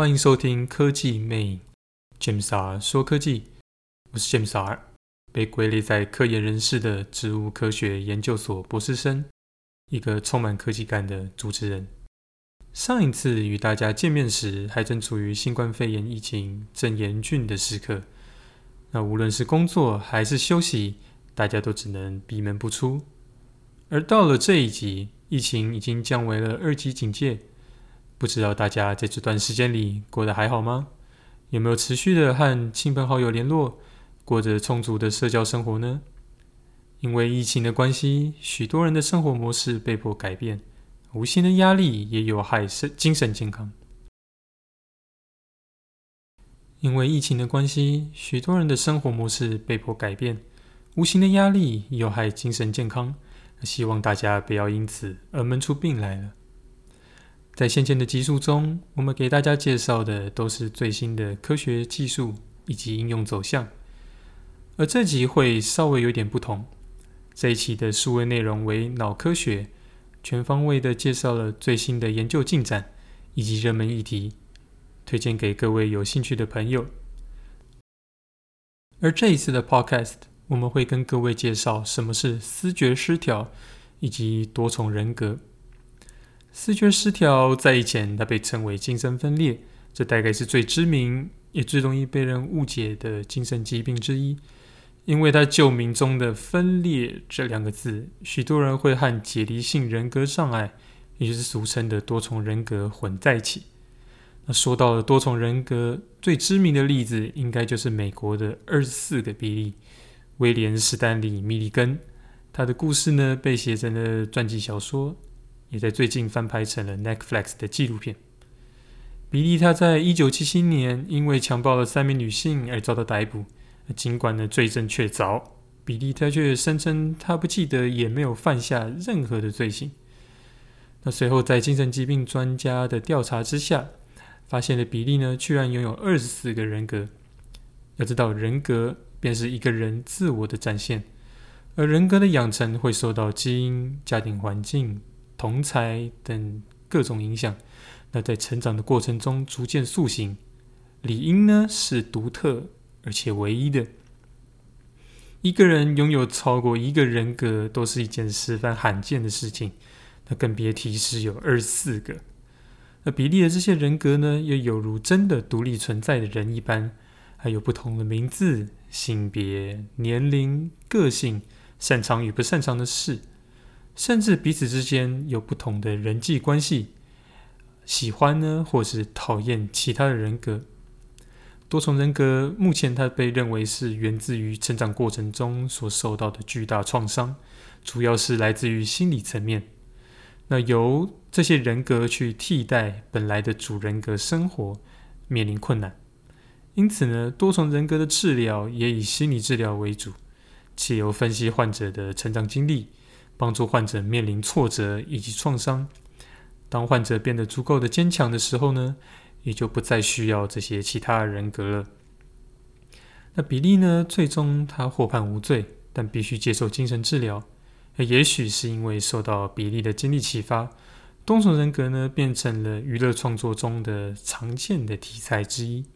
欢迎收听科技魅瘾，James R 说科技，我是 James R，被归类在科研人士的植物科学研究所博士生，一个充满科技感的主持人。上一次与大家见面时，还正处于新冠肺炎疫情正严峻的时刻，那无论是工作还是休息，大家都只能闭门不出。而到了这一集，疫情已经降为了二级警戒。不知道大家在这段时间里过得还好吗？有没有持续的和亲朋好友联络，过着充足的社交生活呢？因为疫情的关系，许多人的生活模式被迫改变，无形的压力也有害身精神健康。因为疫情的关系，许多人的生活模式被迫改变，无形的压力有害精神健康。希望大家不要因此而闷出病来了。在先前的集数中，我们给大家介绍的都是最新的科学技术以及应用走向，而这集会稍微有点不同。这一期的数位内容为脑科学，全方位的介绍了最新的研究进展以及热门议题，推荐给各位有兴趣的朋友。而这一次的 Podcast，我们会跟各位介绍什么是思觉失调以及多重人格。四觉失调在以前，它被称为精神分裂，这大概是最知名也最容易被人误解的精神疾病之一。因为它旧名中的“分裂”这两个字，许多人会和解离性人格障碍，也就是俗称的多重人格混在一起。那说到了多重人格，最知名的例子应该就是美国的二十四个比利，威廉·史丹利·米利根。他的故事呢，被写成了传记小说。也在最近翻拍成了 Netflix 的纪录片。比利他在一九七七年因为强暴了三名女性而遭到逮捕，尽管呢罪证确凿，比利他却声称他不记得也没有犯下任何的罪行。那随后在精神疾病专家的调查之下，发现了比利呢居然拥有二十四个人格。要知道人格便是一个人自我的展现，而人格的养成会受到基因、家庭环境。同才等各种影响，那在成长的过程中逐渐塑形，理应呢是独特而且唯一的。一个人拥有超过一个人格，都是一件十分罕见的事情，那更别提是有二十四个。那比利的这些人格呢，又有如真的独立存在的人一般，还有不同的名字、性别、年龄、个性、擅长与不擅长的事。甚至彼此之间有不同的人际关系，喜欢呢，或是讨厌其他的人格。多重人格目前它被认为是源自于成长过程中所受到的巨大创伤，主要是来自于心理层面。那由这些人格去替代本来的主人格生活，面临困难。因此呢，多重人格的治疗也以心理治疗为主，且由分析患者的成长经历。帮助患者面临挫折以及创伤。当患者变得足够的坚强的时候呢，也就不再需要这些其他人格了。那比利呢，最终他获判无罪，但必须接受精神治疗。也许是因为受到比利的经历启发，多重人格呢变成了娱乐创作中的常见的题材之一。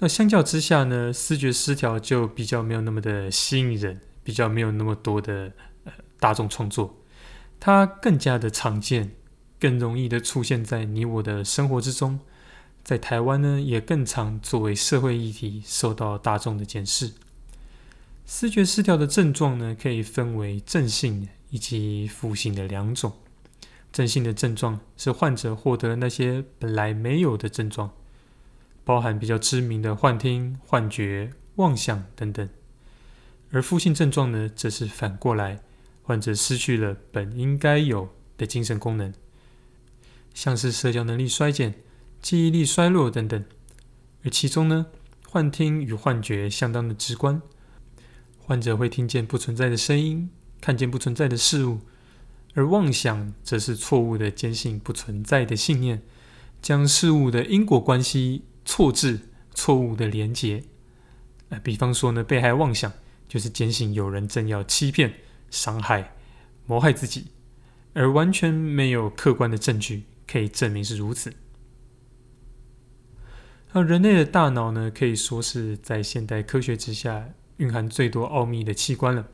那相较之下呢，视觉失调就比较没有那么的吸引人。比较没有那么多的呃大众创作，它更加的常见，更容易的出现在你我的生活之中。在台湾呢，也更常作为社会议题受到大众的检视。思觉失调的症状呢，可以分为正性以及负性的两种。正性的症状是患者获得那些本来没有的症状，包含比较知名的幻听、幻觉、妄想等等。而负性症状呢，则是反过来，患者失去了本应该有的精神功能，像是社交能力衰减、记忆力衰弱等等。而其中呢，幻听与幻觉相当的直观，患者会听见不存在的声音，看见不存在的事物；而妄想则是错误的坚信不存在的信念，将事物的因果关系错置、错误的连结。呃，比方说呢，被害妄想。就是坚信有人正要欺骗、伤害、谋害自己，而完全没有客观的证据可以证明是如此。而人类的大脑呢，可以说是在现代科学之下蕴含最多奥秘的器官了。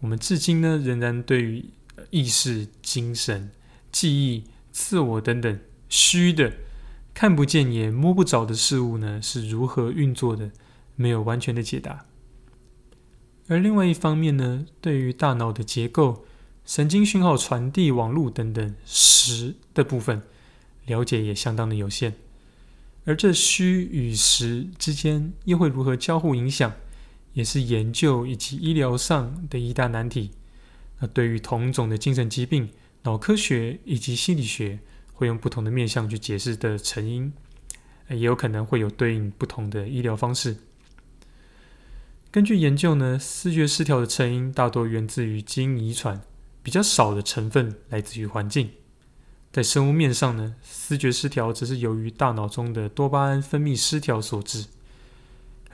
我们至今呢，仍然对于意识、精神、记忆、自我等等虚的、看不见也摸不着的事物呢，是如何运作的，没有完全的解答。而另外一方面呢，对于大脑的结构、神经讯号传递网络等等实的部分，了解也相当的有限。而这虚与实之间又会如何交互影响，也是研究以及医疗上的一大难题。那对于同种的精神疾病，脑科学以及心理学会用不同的面向去解释的成因，也有可能会有对应不同的医疗方式。根据研究呢，视觉失调的成因大多源自于基因遗传，比较少的成分来自于环境。在生物面上呢，视觉失调则是由于大脑中的多巴胺分泌失调所致，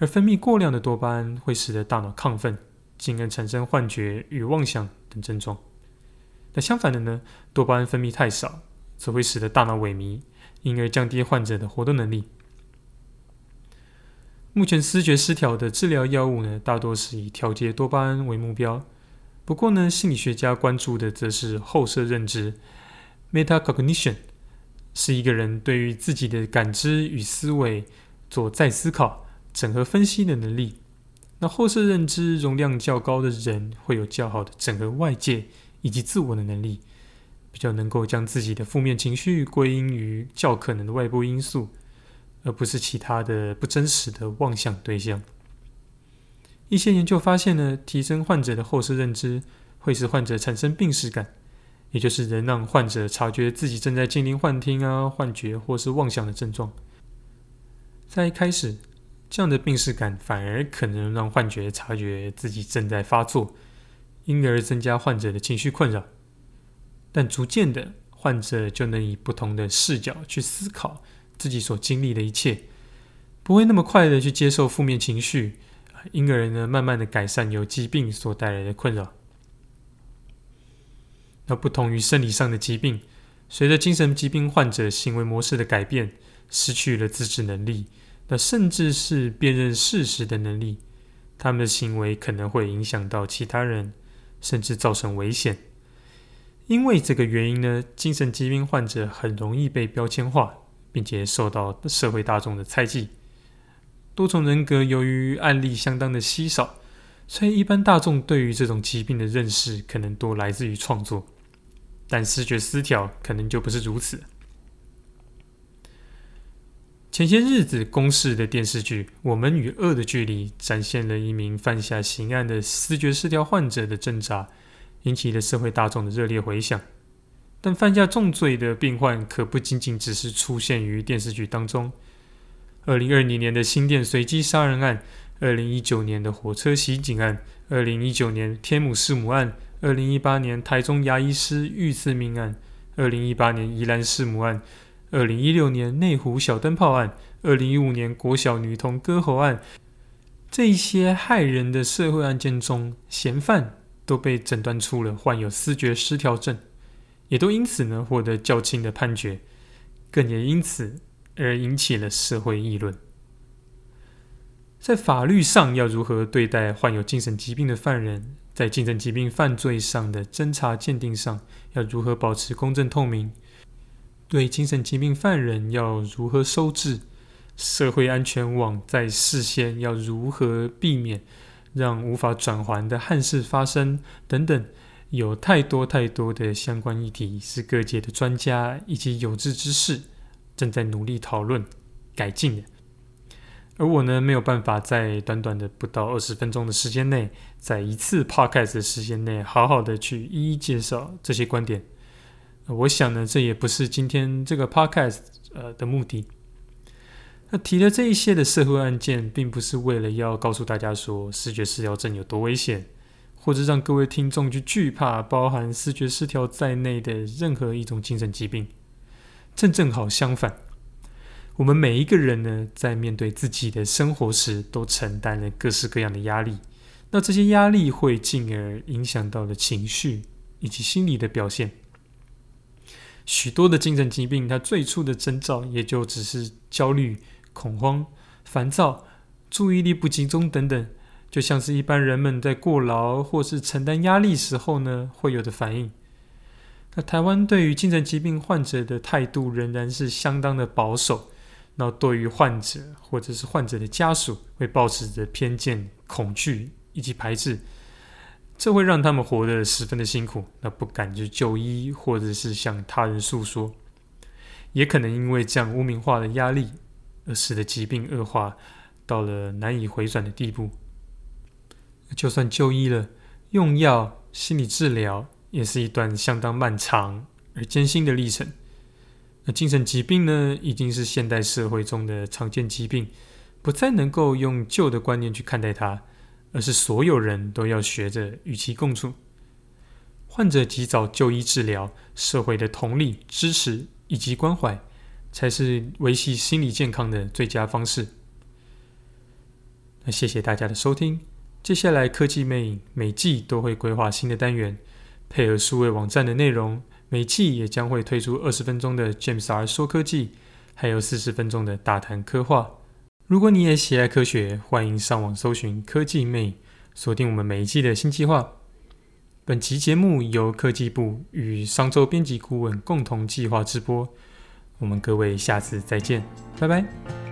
而分泌过量的多巴胺会使得大脑亢奋，进而产生幻觉与妄想等症状。那相反的呢，多巴胺分泌太少，则会使得大脑萎靡，因而降低患者的活动能力。目前思觉失调的治疗药物呢，大多是以调节多巴胺为目标。不过呢，心理学家关注的则是后设认知 （metacognition），是一个人对于自己的感知与思维做再思考、整合分析的能力。那后设认知容量较高的人，会有较好的整合外界以及自我的能力，比较能够将自己的负面情绪归因于较可能的外部因素。而不是其他的不真实的妄想对象。一些研究发现呢，提升患者的后视认知会使患者产生病视感，也就是能让患者察觉自己正在经历幻听啊、幻觉或是妄想的症状。在一开始，这样的病视感反而可能让幻觉察觉自己正在发作，因而增加患者的情绪困扰。但逐渐的，患者就能以不同的视角去思考。自己所经历的一切，不会那么快的去接受负面情绪，因而呢，慢慢的改善由疾病所带来的困扰。那不同于生理上的疾病，随着精神疾病患者行为模式的改变，失去了自制能力，那甚至是辨认事实的能力，他们的行为可能会影响到其他人，甚至造成危险。因为这个原因呢，精神疾病患者很容易被标签化。并且受到社会大众的猜忌。多重人格由于案例相当的稀少，所以一般大众对于这种疾病的认识可能多来自于创作，但视觉失调可能就不是如此。前些日子公视的电视剧《我们与恶的距离》展现了一名犯下刑案的视觉失调患者的挣扎，引起了社会大众的热烈回响。但犯下重罪的病患可不仅仅只是出现于电视剧当中。二零二零年的新店随机杀人案，二零一九年的火车袭警案，二零一九年天母弑母案，二零一八年台中牙医师遇刺命案，二零一八年宜兰弑母案，二零一六年内湖小灯泡案，二零一五年国小女童割喉案，这一些害人的社会案件中，嫌犯都被诊断出了患有思觉失调症。也都因此呢获得较轻的判决，更也因此而引起了社会议论。在法律上要如何对待患有精神疾病的犯人？在精神疾病犯罪上的侦查鉴定上要如何保持公正透明？对精神疾病犯人要如何收治？社会安全网在事先要如何避免让无法转还的憾事发生？等等。有太多太多的相关议题，是各界的专家以及有志之士正在努力讨论改进的。而我呢，没有办法在短短的不到二十分钟的时间内，在一次 podcast 的时间内，好好的去一一介绍这些观点。我想呢，这也不是今天这个 podcast 呃的目的。那提了这一些的社会案件，并不是为了要告诉大家说视觉失调症有多危险。或者让各位听众去惧怕包含视觉失调在内的任何一种精神疾病，正正好相反，我们每一个人呢，在面对自己的生活时，都承担了各式各样的压力。那这些压力会进而影响到了情绪以及心理的表现。许多的精神疾病，它最初的征兆也就只是焦虑、恐慌、烦躁、注意力不集中等等，就像是一般人们在过劳或是承担压力时候呢会有的反应。那台湾对于精神疾病患者的态度仍然是相当的保守，那对于患者或者是患者的家属会抱持着偏见、恐惧以及排斥。这会让他们活得十分的辛苦，那不敢去就医，或者是向他人诉说，也可能因为这样污名化的压力，而使得疾病恶化到了难以回转的地步。就算就医了，用药、心理治疗，也是一段相当漫长而艰辛的历程。那精神疾病呢，已经是现代社会中的常见疾病，不再能够用旧的观念去看待它。而是所有人都要学着与其共处，患者及早就医治疗，社会的同理、支持以及关怀，才是维系心理健康的最佳方式。那谢谢大家的收听，接下来科技魅影每季都会规划新的单元，配合数位网站的内容，每季也将会推出二十分钟的 James R 说科技，还有四十分钟的大谈科幻。如果你也喜爱科学，欢迎上网搜寻科技魅影，锁定我们每一季的新计划。本期节目由科技部与商周编辑顾问共同计划直播。我们各位下次再见，拜拜。